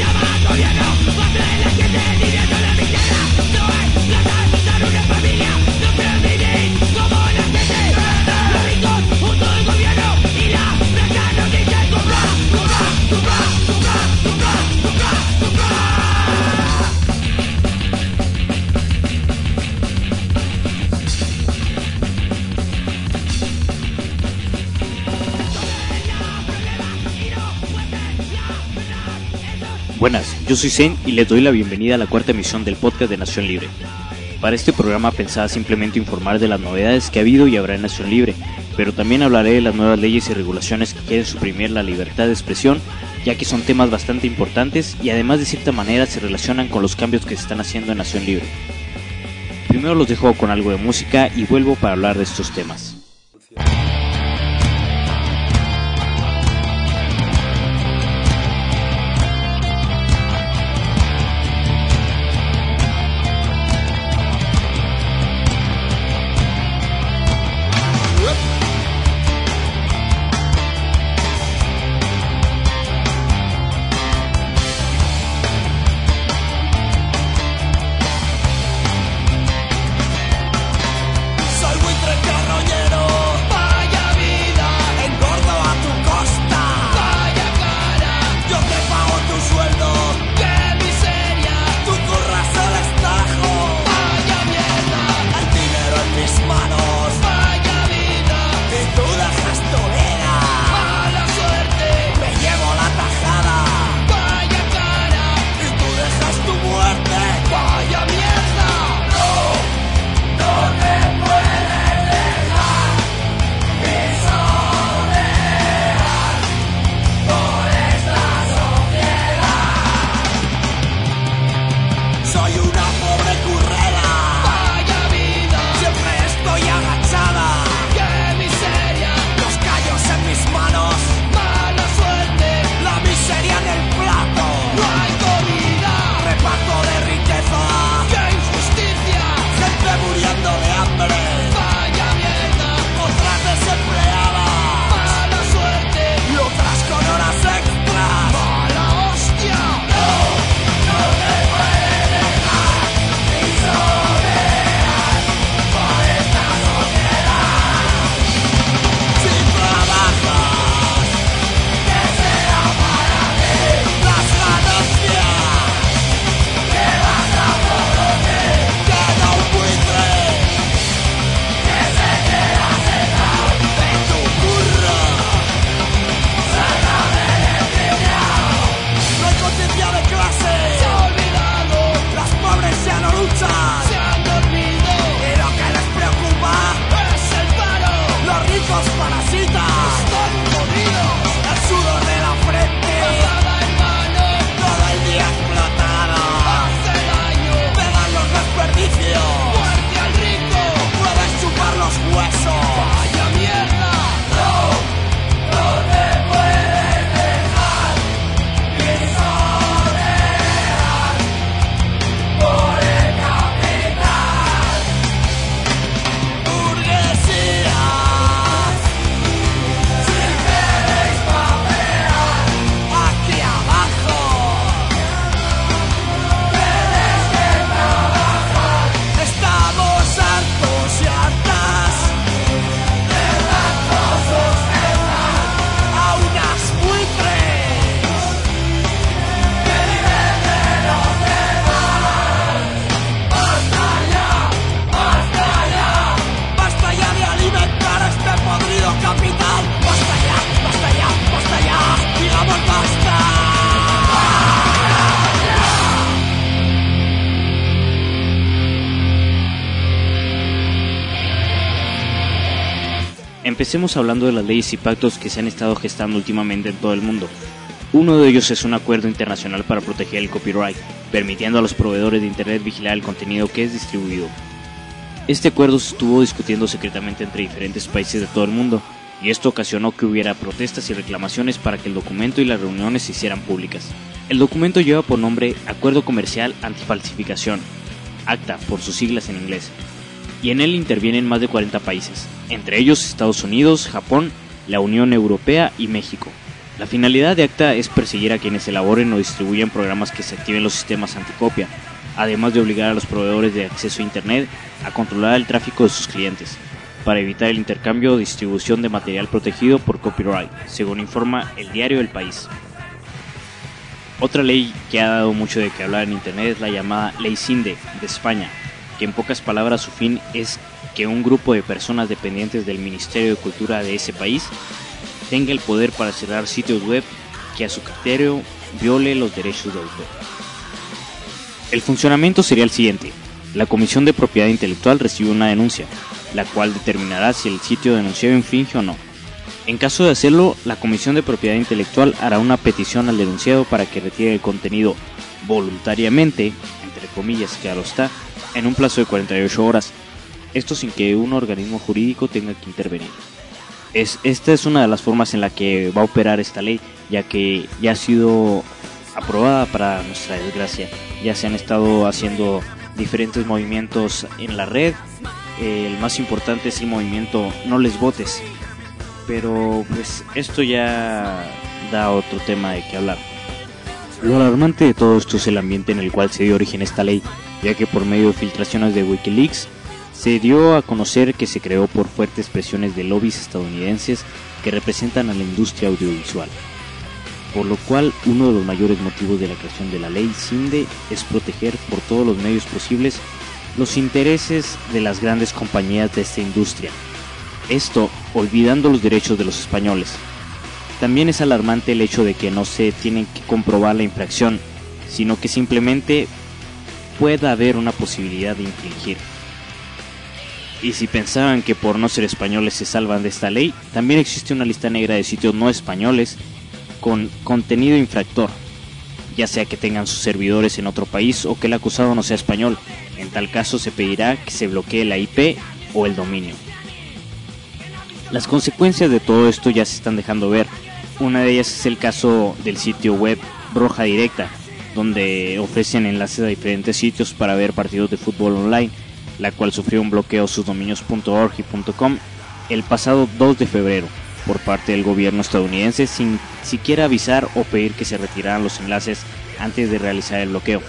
llama al gobierno, papel que te diré, no la miseria, no es plata. Buenas, yo soy Zen y les doy la bienvenida a la cuarta emisión del podcast de Nación Libre. Para este programa pensaba simplemente informar de las novedades que ha habido y habrá en Nación Libre, pero también hablaré de las nuevas leyes y regulaciones que quieren suprimir la libertad de expresión, ya que son temas bastante importantes y además de cierta manera se relacionan con los cambios que se están haciendo en Nación Libre. Primero los dejo con algo de música y vuelvo para hablar de estos temas. Empecemos hablando de las leyes y pactos que se han estado gestando últimamente en todo el mundo. Uno de ellos es un acuerdo internacional para proteger el copyright, permitiendo a los proveedores de Internet vigilar el contenido que es distribuido. Este acuerdo se estuvo discutiendo secretamente entre diferentes países de todo el mundo, y esto ocasionó que hubiera protestas y reclamaciones para que el documento y las reuniones se hicieran públicas. El documento lleva por nombre Acuerdo Comercial Antifalsificación, ACTA por sus siglas en inglés, y en él intervienen más de 40 países, entre ellos Estados Unidos, Japón, la Unión Europea y México. La finalidad de ACTA es perseguir a quienes elaboren o distribuyan programas que se activen los sistemas anticopia, además de obligar a los proveedores de acceso a Internet a controlar el tráfico de sus clientes, para evitar el intercambio o distribución de material protegido por copyright, según informa el diario El País. Otra ley que ha dado mucho de qué hablar en Internet es la llamada Ley CINDE de España, que en pocas palabras su fin es que un grupo de personas dependientes del Ministerio de Cultura de ese país tenga el poder para cerrar sitios web que a su criterio viole los derechos de autor. El funcionamiento sería el siguiente. La Comisión de Propiedad Intelectual recibe una denuncia, la cual determinará si el sitio denunciado infringe o no. En caso de hacerlo, la Comisión de Propiedad Intelectual hará una petición al denunciado para que retire el contenido voluntariamente, entre comillas, lo está, en un plazo de 48 horas, esto sin que un organismo jurídico tenga que intervenir. Es, esta es una de las formas en la que va a operar esta ley, ya que ya ha sido aprobada para nuestra desgracia. Ya se han estado haciendo diferentes movimientos en la red. el más importante es el movimiento No les votes. Pero pues esto ya da otro tema de qué hablar. Lo alarmante de todo esto es el ambiente en el cual se dio origen esta ley, ya que por medio de filtraciones de Wikileaks se dio a conocer que se creó por fuertes presiones de lobbies estadounidenses que representan a la industria audiovisual. Por lo cual, uno de los mayores motivos de la creación de la ley CINDE es proteger por todos los medios posibles los intereses de las grandes compañías de esta industria. Esto olvidando los derechos de los españoles. También es alarmante el hecho de que no se tienen que comprobar la infracción, sino que simplemente pueda haber una posibilidad de infringir. Y si pensaban que por no ser españoles se salvan de esta ley, también existe una lista negra de sitios no españoles con contenido infractor, ya sea que tengan sus servidores en otro país o que el acusado no sea español. En tal caso se pedirá que se bloquee la IP o el dominio. Las consecuencias de todo esto ya se están dejando ver. Una de ellas es el caso del sitio web Roja Directa, donde ofrecen enlaces a diferentes sitios para ver partidos de fútbol online la cual sufrió un bloqueo sus dominios .org y .com el pasado 2 de febrero por parte del gobierno estadounidense sin siquiera avisar o pedir que se retiraran los enlaces antes de realizar el bloqueo.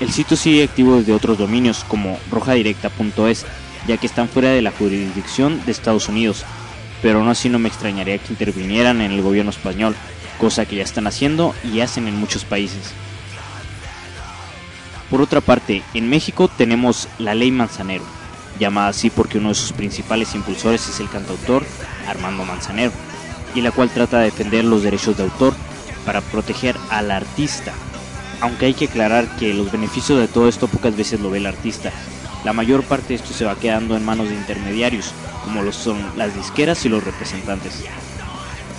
El sitio sigue activo desde otros dominios como rojadirecta.es, ya que están fuera de la jurisdicción de Estados Unidos, pero aún así no me extrañaría que intervinieran en el gobierno español, cosa que ya están haciendo y hacen en muchos países. Por otra parte, en México tenemos la Ley Manzanero, llamada así porque uno de sus principales impulsores es el cantautor Armando Manzanero, y la cual trata de defender los derechos de autor para proteger al artista. Aunque hay que aclarar que los beneficios de todo esto pocas veces lo ve el artista. La mayor parte de esto se va quedando en manos de intermediarios, como son las disqueras y los representantes.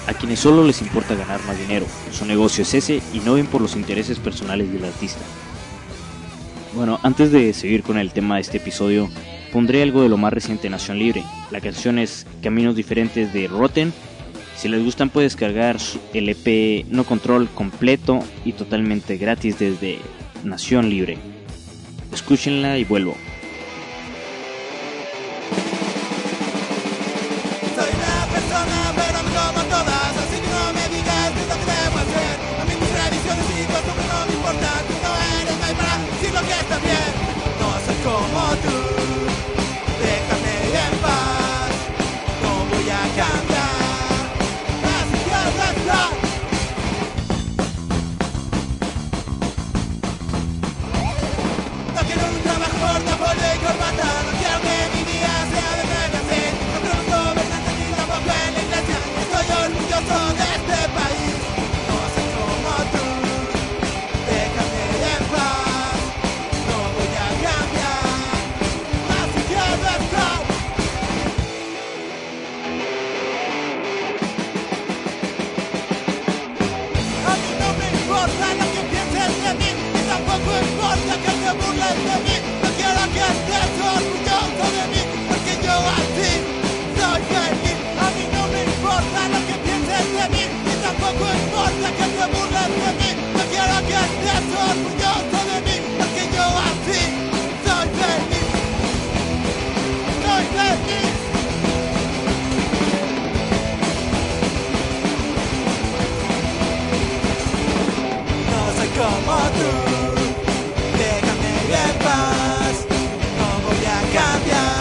A quienes solo les importa ganar más dinero, su negocio es ese y no ven por los intereses personales del artista. Bueno, antes de seguir con el tema de este episodio, pondré algo de lo más reciente Nación Libre. La canción es Caminos Diferentes de Rotten. Si les gustan pueden descargar el EP No Control completo y totalmente gratis desde Nación Libre. Escúchenla y vuelvo. como tú. Déjame paz, no voy a cambiar.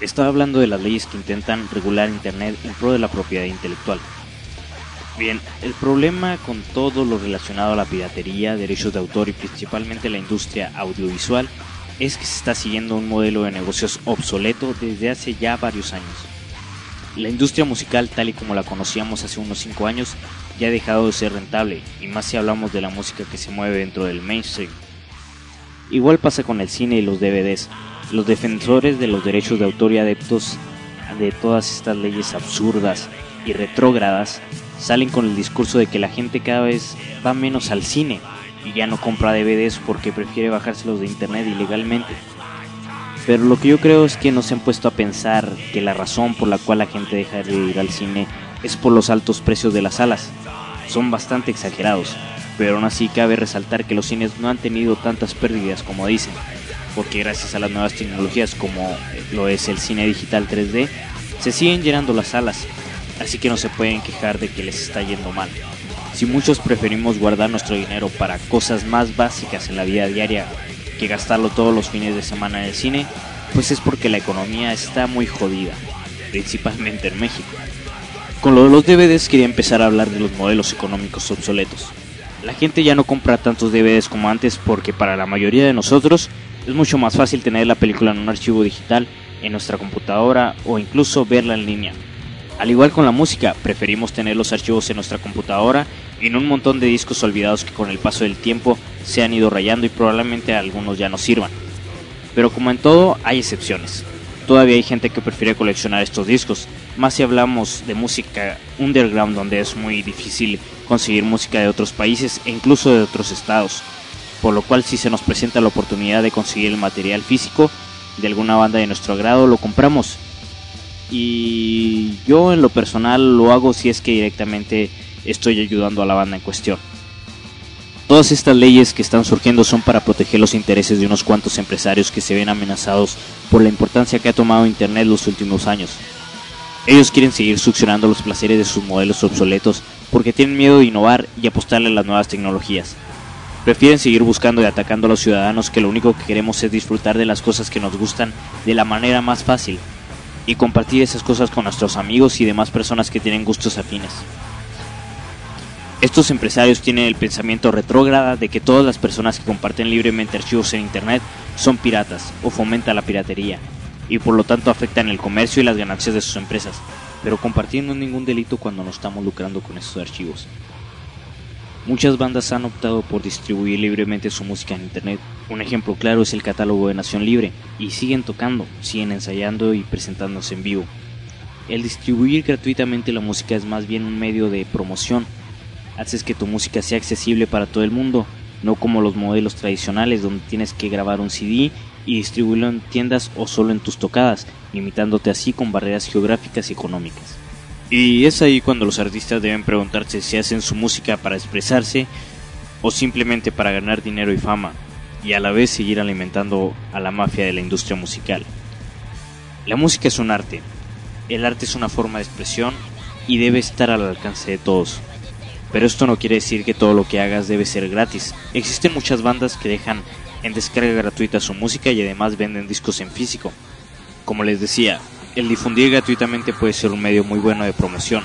Estaba hablando de las leyes que intentan regular Internet en pro de la propiedad intelectual. Bien, el problema con todo lo relacionado a la piratería, derechos de autor y principalmente la industria audiovisual es que se está siguiendo un modelo de negocios obsoleto desde hace ya varios años. La industria musical tal y como la conocíamos hace unos 5 años ya ha dejado de ser rentable, y más si hablamos de la música que se mueve dentro del mainstream. Igual pasa con el cine y los DVDs. Los defensores de los derechos de autor y adeptos de todas estas leyes absurdas y retrógradas salen con el discurso de que la gente cada vez va menos al cine y ya no compra DVDs porque prefiere bajárselos de internet ilegalmente. Pero lo que yo creo es que no se han puesto a pensar que la razón por la cual la gente deja de ir al cine es por los altos precios de las salas. Son bastante exagerados, pero aún así cabe resaltar que los cines no han tenido tantas pérdidas como dicen, porque gracias a las nuevas tecnologías como lo es el cine digital 3D, se siguen llenando las salas, así que no se pueden quejar de que les está yendo mal. Si muchos preferimos guardar nuestro dinero para cosas más básicas en la vida diaria que gastarlo todos los fines de semana en el cine, pues es porque la economía está muy jodida, principalmente en México. Con lo de los DVDs quería empezar a hablar de los modelos económicos obsoletos. La gente ya no compra tantos DVDs como antes porque para la mayoría de nosotros es mucho más fácil tener la película en un archivo digital en nuestra computadora o incluso verla en línea. Al igual con la música, preferimos tener los archivos en nuestra computadora y en un montón de discos olvidados que con el paso del tiempo se han ido rayando y probablemente algunos ya no sirvan. Pero como en todo, hay excepciones. Todavía hay gente que prefiere coleccionar estos discos, más si hablamos de música underground donde es muy difícil conseguir música de otros países e incluso de otros estados, por lo cual si se nos presenta la oportunidad de conseguir el material físico de alguna banda de nuestro agrado lo compramos. Y yo en lo personal lo hago si es que directamente estoy ayudando a la banda en cuestión. Todas estas leyes que están surgiendo son para proteger los intereses de unos cuantos empresarios que se ven amenazados por la importancia que ha tomado Internet los últimos años. Ellos quieren seguir succionando los placeres de sus modelos obsoletos porque tienen miedo de innovar y apostarle a las nuevas tecnologías. Prefieren seguir buscando y atacando a los ciudadanos que lo único que queremos es disfrutar de las cosas que nos gustan de la manera más fácil y compartir esas cosas con nuestros amigos y demás personas que tienen gustos afines. Estos empresarios tienen el pensamiento retrógrada de que todas las personas que comparten libremente archivos en Internet son piratas o fomentan la piratería y por lo tanto afectan el comercio y las ganancias de sus empresas, pero compartiendo ningún delito cuando no estamos lucrando con estos archivos. Muchas bandas han optado por distribuir libremente su música en Internet. Un ejemplo claro es el catálogo de Nación Libre, y siguen tocando, siguen ensayando y presentándose en vivo. El distribuir gratuitamente la música es más bien un medio de promoción haces que tu música sea accesible para todo el mundo, no como los modelos tradicionales donde tienes que grabar un CD y distribuirlo en tiendas o solo en tus tocadas, limitándote así con barreras geográficas y económicas. Y es ahí cuando los artistas deben preguntarse si hacen su música para expresarse o simplemente para ganar dinero y fama, y a la vez seguir alimentando a la mafia de la industria musical. La música es un arte, el arte es una forma de expresión y debe estar al alcance de todos. Pero esto no quiere decir que todo lo que hagas debe ser gratis. Existen muchas bandas que dejan en descarga gratuita su música y además venden discos en físico. Como les decía, el difundir gratuitamente puede ser un medio muy bueno de promoción.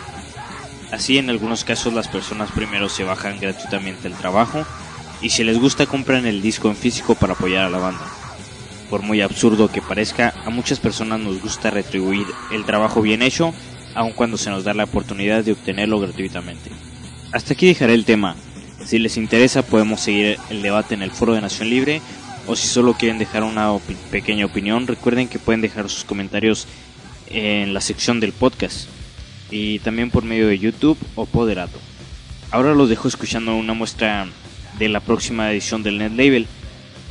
Así en algunos casos las personas primero se bajan gratuitamente el trabajo y si les gusta compran el disco en físico para apoyar a la banda. Por muy absurdo que parezca, a muchas personas nos gusta retribuir el trabajo bien hecho, aun cuando se nos da la oportunidad de obtenerlo gratuitamente. Hasta aquí dejaré el tema. Si les interesa podemos seguir el debate en el foro de Nación Libre o si solo quieren dejar una pequeña opinión, recuerden que pueden dejar sus comentarios en la sección del podcast y también por medio de YouTube o Poderato. Ahora los dejo escuchando una muestra de la próxima edición del Net Label.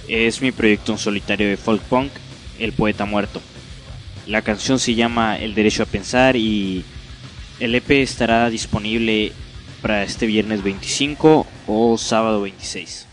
Es mi proyecto en solitario de folk punk, El Poeta Muerto. La canción se llama El Derecho a Pensar y el EP estará disponible para este viernes 25 o sábado 26.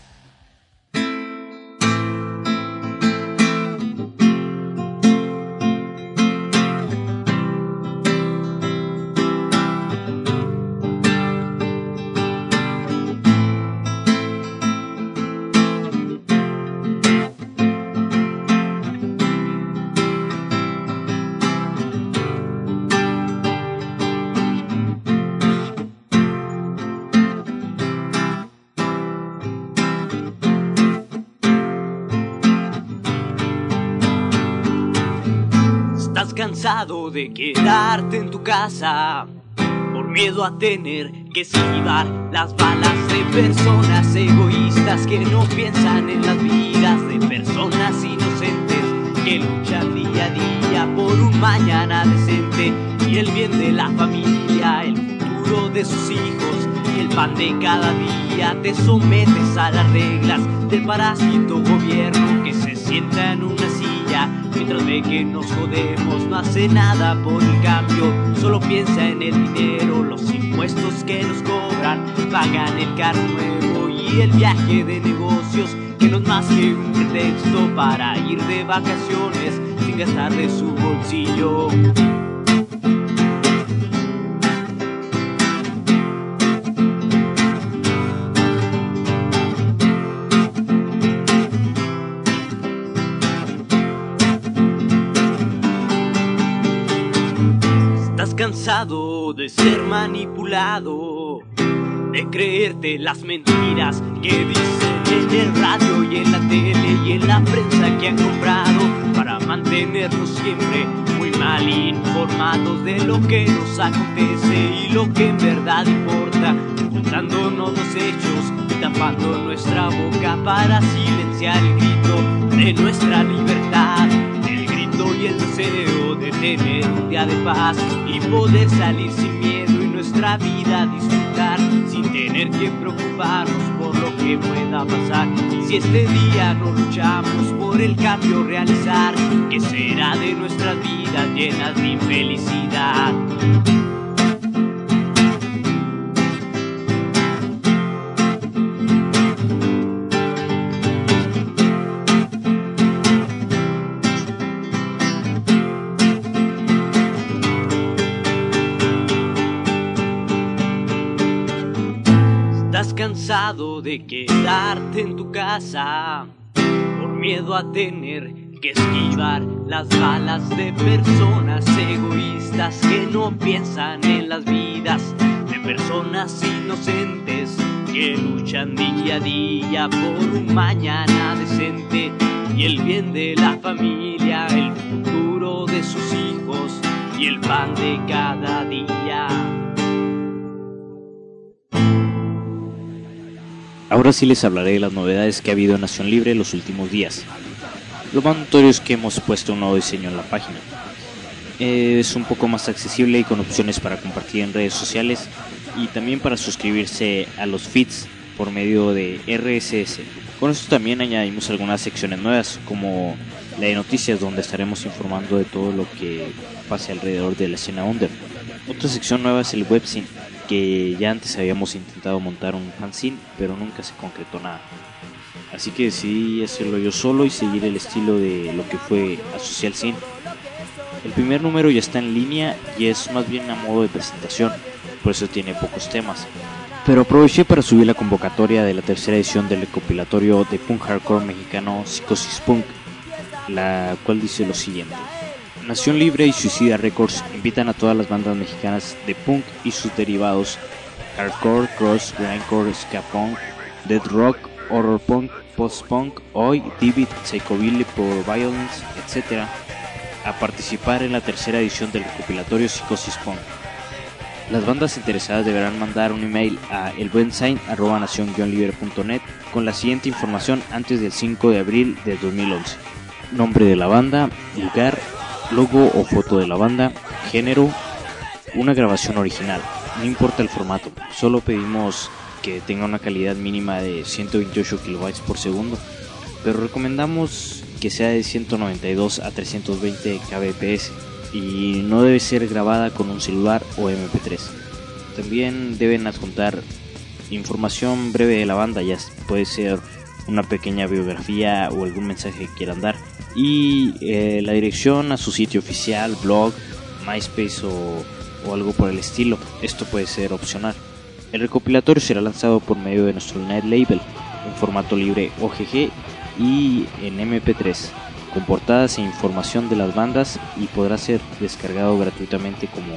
De quedarte en tu casa por miedo a tener que esquivar las balas de personas egoístas que no piensan en las vidas de personas inocentes que luchan día a día por un mañana decente y el bien de la familia, el futuro de sus hijos y el pan de cada día. Te sometes a las reglas del parásito gobierno que se sienta en una silla mientras ve que nos jodemos. No hace nada por el cambio, solo piensa en el dinero, los impuestos que nos cobran, pagan el carro nuevo y el viaje de negocios que no es más que un pretexto para ir de vacaciones sin gastar de su bolsillo. De ser manipulado, de creerte las mentiras que dicen en el radio y en la tele y en la prensa que han comprado para mantenernos siempre muy mal informados de lo que nos acontece y lo que en verdad importa, ocultándonos los hechos y tapando nuestra boca para silenciar el grito de nuestra libertad, el grito y el deseo de tener un día de paz y poder salir sin miedo y nuestra vida disfrutar sin tener que preocuparnos por lo que pueda pasar. Si este día no luchamos por el cambio realizar, ¿qué será de nuestras vidas llenas de infelicidad? De quedarte en tu casa por miedo a tener que esquivar las balas de personas egoístas que no piensan en las vidas de personas inocentes que luchan día a día por un mañana decente y el bien de la familia, el futuro de sus hijos y el pan de cada día. Ahora sí les hablaré de las novedades que ha habido en Nación Libre en los últimos días. Lo más notorio es que hemos puesto un nuevo diseño en la página. Es un poco más accesible y con opciones para compartir en redes sociales y también para suscribirse a los feeds por medio de RSS. Con esto también añadimos algunas secciones nuevas como la de noticias donde estaremos informando de todo lo que pase alrededor de la escena under. Otra sección nueva es el webzine que ya antes habíamos intentado montar un fanzine, pero nunca se concretó nada. Así que decidí hacerlo yo solo y seguir el estilo de lo que fue a Social Scene. El primer número ya está en línea y es más bien a modo de presentación, por eso tiene pocos temas. Pero aproveché para subir la convocatoria de la tercera edición del recopilatorio de punk hardcore mexicano Psicosis Punk, la cual dice lo siguiente. Nación Libre y Suicida Records invitan a todas las bandas mexicanas de punk y sus derivados, hardcore, cross, grindcore, ska punk, dead rock, horror punk, post punk, oi, divid, psychobilly, power violence, etc., a participar en la tercera edición del recopilatorio Psicosis Punk. Las bandas interesadas deberán mandar un email a elbuensign.nacion-libre.net con la siguiente información antes del 5 de abril de 2011. Nombre de la banda, lugar, logo o foto de la banda, género, una grabación original. No importa el formato, solo pedimos que tenga una calidad mínima de 128 kilobytes por segundo, pero recomendamos que sea de 192 a 320 kbps y no debe ser grabada con un celular o MP3. También deben adjuntar información breve de la banda, ya puede ser una pequeña biografía o algún mensaje que quieran dar y eh, la dirección a su sitio oficial, blog, MySpace o, o algo por el estilo. Esto puede ser opcional. El recopilatorio será lanzado por medio de nuestro net label en formato libre OGG y en MP3 con portadas e información de las bandas y podrá ser descargado gratuitamente como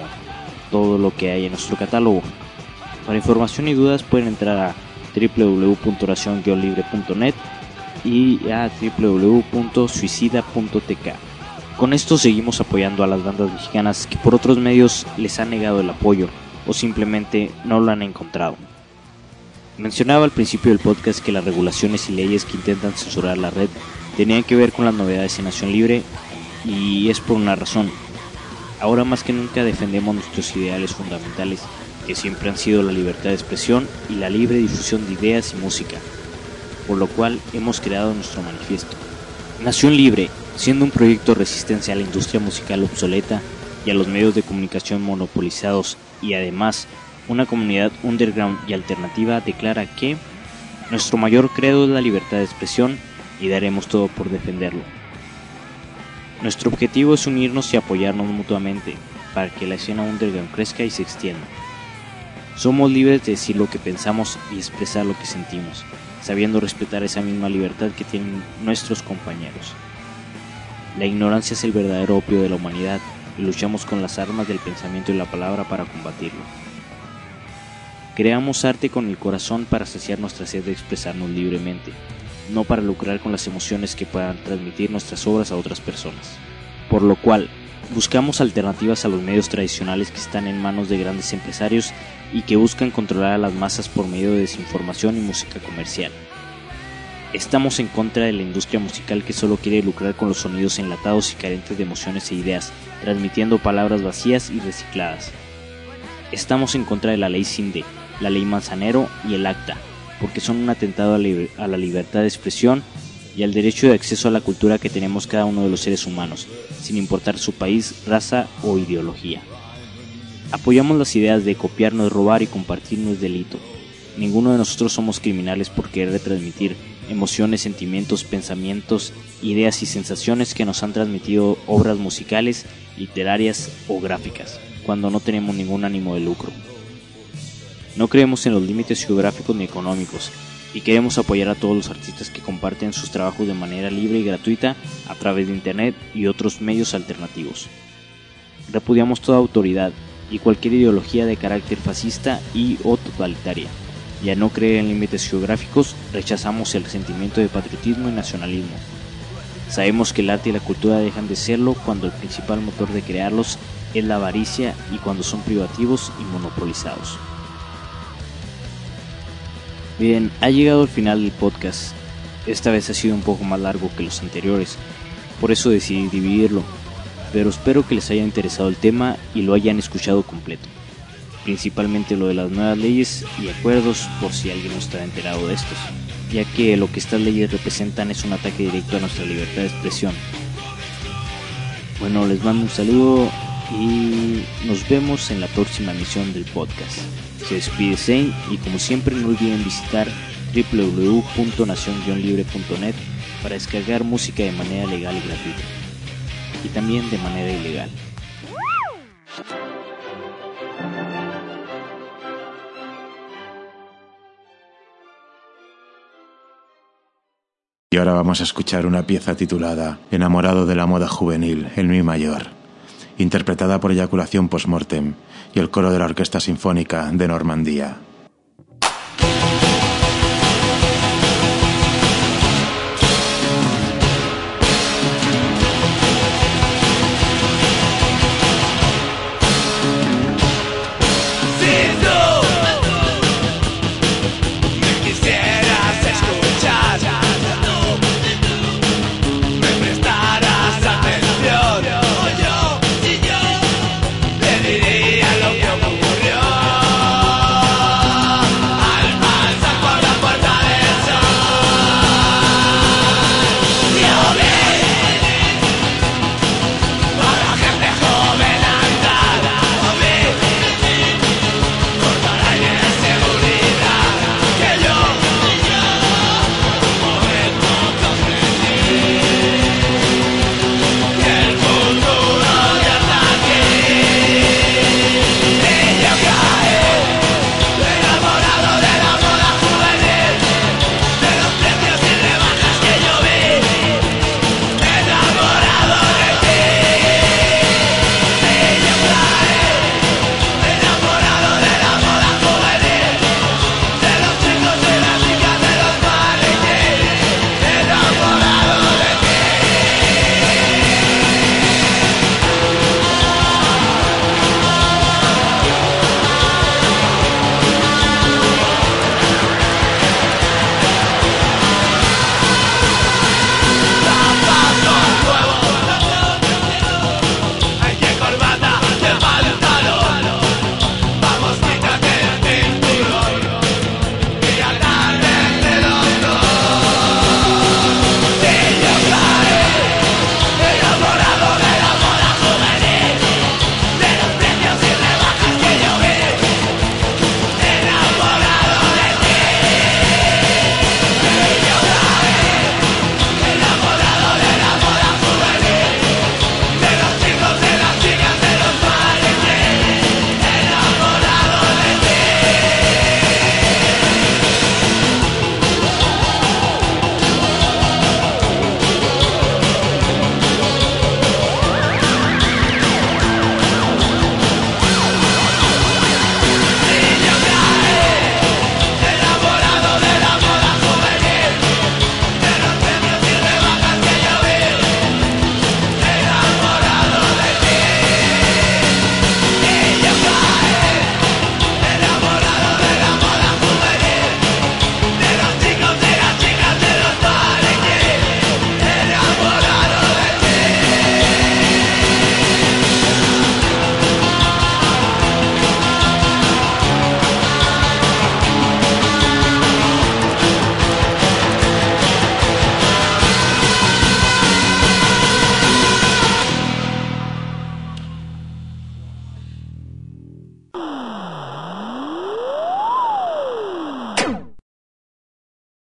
todo lo que hay en nuestro catálogo. Para información y dudas pueden entrar a www.oracion-libre.net y www.suicida.tk. Con esto seguimos apoyando a las bandas mexicanas que por otros medios les han negado el apoyo o simplemente no lo han encontrado. Mencionaba al principio del podcast que las regulaciones y leyes que intentan censurar la red tenían que ver con las novedades en Nación Libre y es por una razón. Ahora más que nunca defendemos nuestros ideales fundamentales, que siempre han sido la libertad de expresión y la libre difusión de ideas y música, por lo cual hemos creado nuestro manifiesto. Nación Libre, siendo un proyecto de resistencia a la industria musical obsoleta y a los medios de comunicación monopolizados y además una comunidad underground y alternativa, declara que nuestro mayor credo es la libertad de expresión y daremos todo por defenderlo. Nuestro objetivo es unirnos y apoyarnos mutuamente para que la escena underground crezca y se extienda. Somos libres de decir lo que pensamos y expresar lo que sentimos, sabiendo respetar esa misma libertad que tienen nuestros compañeros. La ignorancia es el verdadero opio de la humanidad y luchamos con las armas del pensamiento y la palabra para combatirlo. Creamos arte con el corazón para saciar nuestra sed de expresarnos libremente, no para lucrar con las emociones que puedan transmitir nuestras obras a otras personas. Por lo cual, buscamos alternativas a los medios tradicionales que están en manos de grandes empresarios y que buscan controlar a las masas por medio de desinformación y música comercial. Estamos en contra de la industria musical que solo quiere lucrar con los sonidos enlatados y carentes de emociones e ideas, transmitiendo palabras vacías y recicladas. Estamos en contra de la ley CINDE, la ley Manzanero y el ACTA, porque son un atentado a la libertad de expresión y al derecho de acceso a la cultura que tenemos cada uno de los seres humanos, sin importar su país, raza o ideología. Apoyamos las ideas de copiarnos, robar y compartir no es delito. Ninguno de nosotros somos criminales por querer retransmitir emociones, sentimientos, pensamientos, ideas y sensaciones que nos han transmitido obras musicales, literarias o gráficas, cuando no tenemos ningún ánimo de lucro. No creemos en los límites geográficos ni económicos y queremos apoyar a todos los artistas que comparten sus trabajos de manera libre y gratuita a través de Internet y otros medios alternativos. Repudiamos toda autoridad y cualquier ideología de carácter fascista y o totalitaria. Y no creer en límites geográficos, rechazamos el sentimiento de patriotismo y nacionalismo. Sabemos que el arte y la cultura dejan de serlo cuando el principal motor de crearlos es la avaricia y cuando son privativos y monopolizados. Bien, ha llegado el final del podcast. Esta vez ha sido un poco más largo que los anteriores, por eso decidí dividirlo, pero espero que les haya interesado el tema y lo hayan escuchado completo, principalmente lo de las nuevas leyes y acuerdos por si alguien no está enterado de estos, ya que lo que estas leyes representan es un ataque directo a nuestra libertad de expresión. Bueno, les mando un saludo y nos vemos en la próxima emisión del podcast. Se despide Zane y como siempre no olviden visitar www.nacion-libre.net para descargar música de manera legal y gratuita y también de manera ilegal. Y ahora vamos a escuchar una pieza titulada Enamorado de la moda juvenil en mi mayor interpretada por Eyaculación Postmortem y el coro de la Orquesta Sinfónica de Normandía.